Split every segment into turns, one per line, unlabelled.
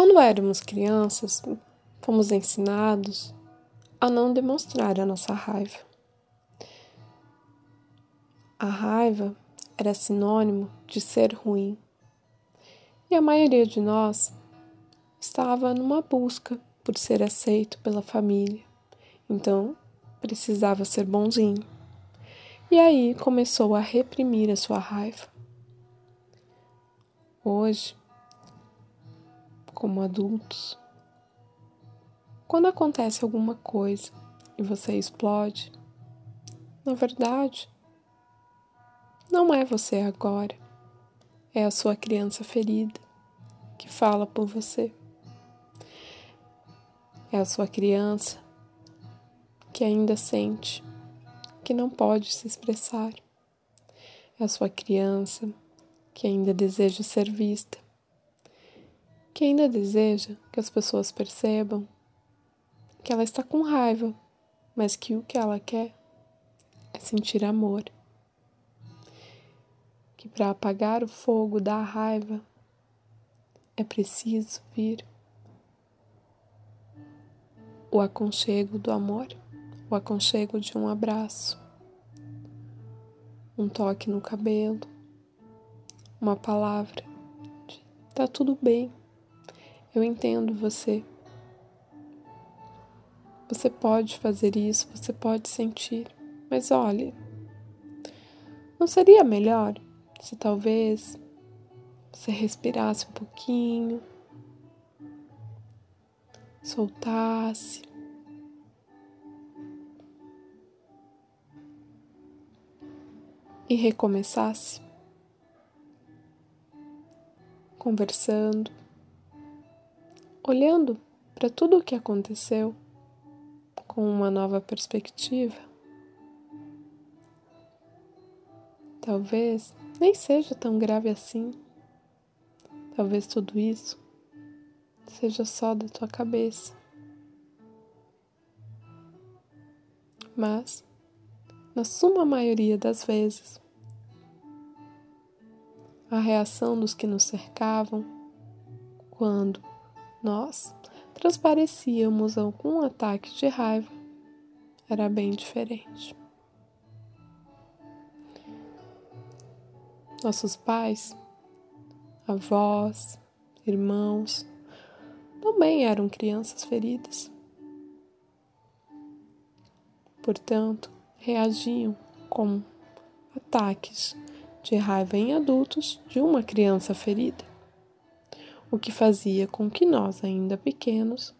Quando éramos crianças, fomos ensinados a não demonstrar a nossa raiva. A raiva era sinônimo de ser ruim. E a maioria de nós estava numa busca por ser aceito pela família. Então, precisava ser bonzinho. E aí começou a reprimir a sua raiva. Hoje, como adultos, quando acontece alguma coisa e você explode, na verdade, não é você agora, é a sua criança ferida que fala por você. É a sua criança que ainda sente que não pode se expressar. É a sua criança que ainda deseja ser vista que ainda deseja que as pessoas percebam que ela está com raiva, mas que o que ela quer é sentir amor. Que para apagar o fogo da raiva é preciso vir o aconchego do amor, o aconchego de um abraço, um toque no cabelo, uma palavra de tá tudo bem. Eu entendo você. Você pode fazer isso, você pode sentir, mas olhe, não seria melhor se talvez você respirasse um pouquinho, soltasse. E recomeçasse conversando olhando para tudo o que aconteceu com uma nova perspectiva, talvez nem seja tão grave assim. Talvez tudo isso seja só da tua cabeça. Mas, na suma maioria das vezes, a reação dos que nos cercavam, quando nós transparecíamos algum ataque de raiva, era bem diferente. Nossos pais, avós, irmãos, também eram crianças feridas. Portanto, reagiam com ataques de raiva em adultos de uma criança ferida o que fazia com que nós, ainda pequenos,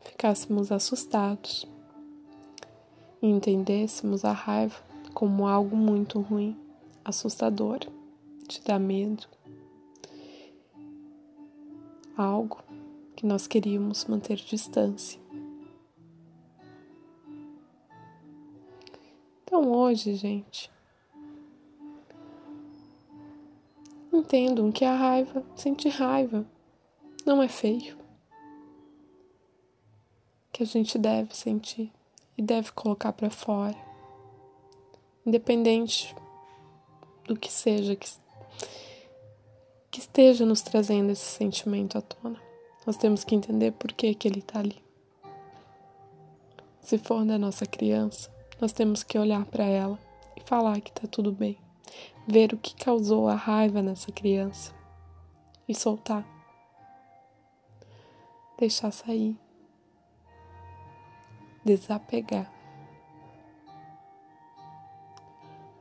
ficássemos assustados e entendêssemos a raiva como algo muito ruim, assustador, te dá medo, algo que nós queríamos manter distância. Então hoje, gente, Entendam que a raiva, sentir raiva, não é feio. Que a gente deve sentir e deve colocar para fora. Independente do que seja que, que esteja nos trazendo esse sentimento à tona. Nós temos que entender por que, que ele está ali. Se for da nossa criança, nós temos que olhar para ela e falar que está tudo bem ver o que causou a raiva nessa criança e soltar. Deixar sair. Desapegar.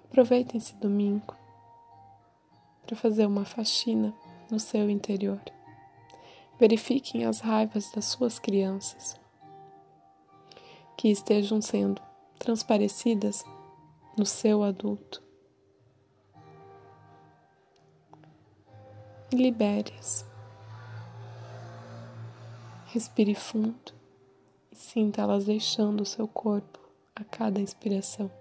Aproveitem esse domingo para fazer uma faxina no seu interior. Verifiquem as raivas das suas crianças que estejam sendo transparecidas no seu adulto. Libere-as. Respire fundo e sinta elas deixando o seu corpo a cada inspiração.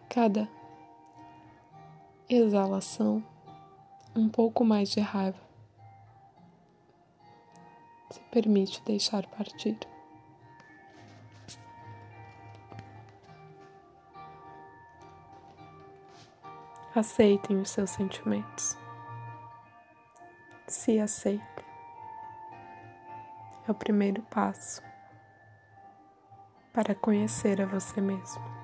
A cada exalação, um pouco mais de raiva. Se permite deixar partir. Aceitem os seus sentimentos. Se aceitem. É o primeiro passo para conhecer a você mesmo.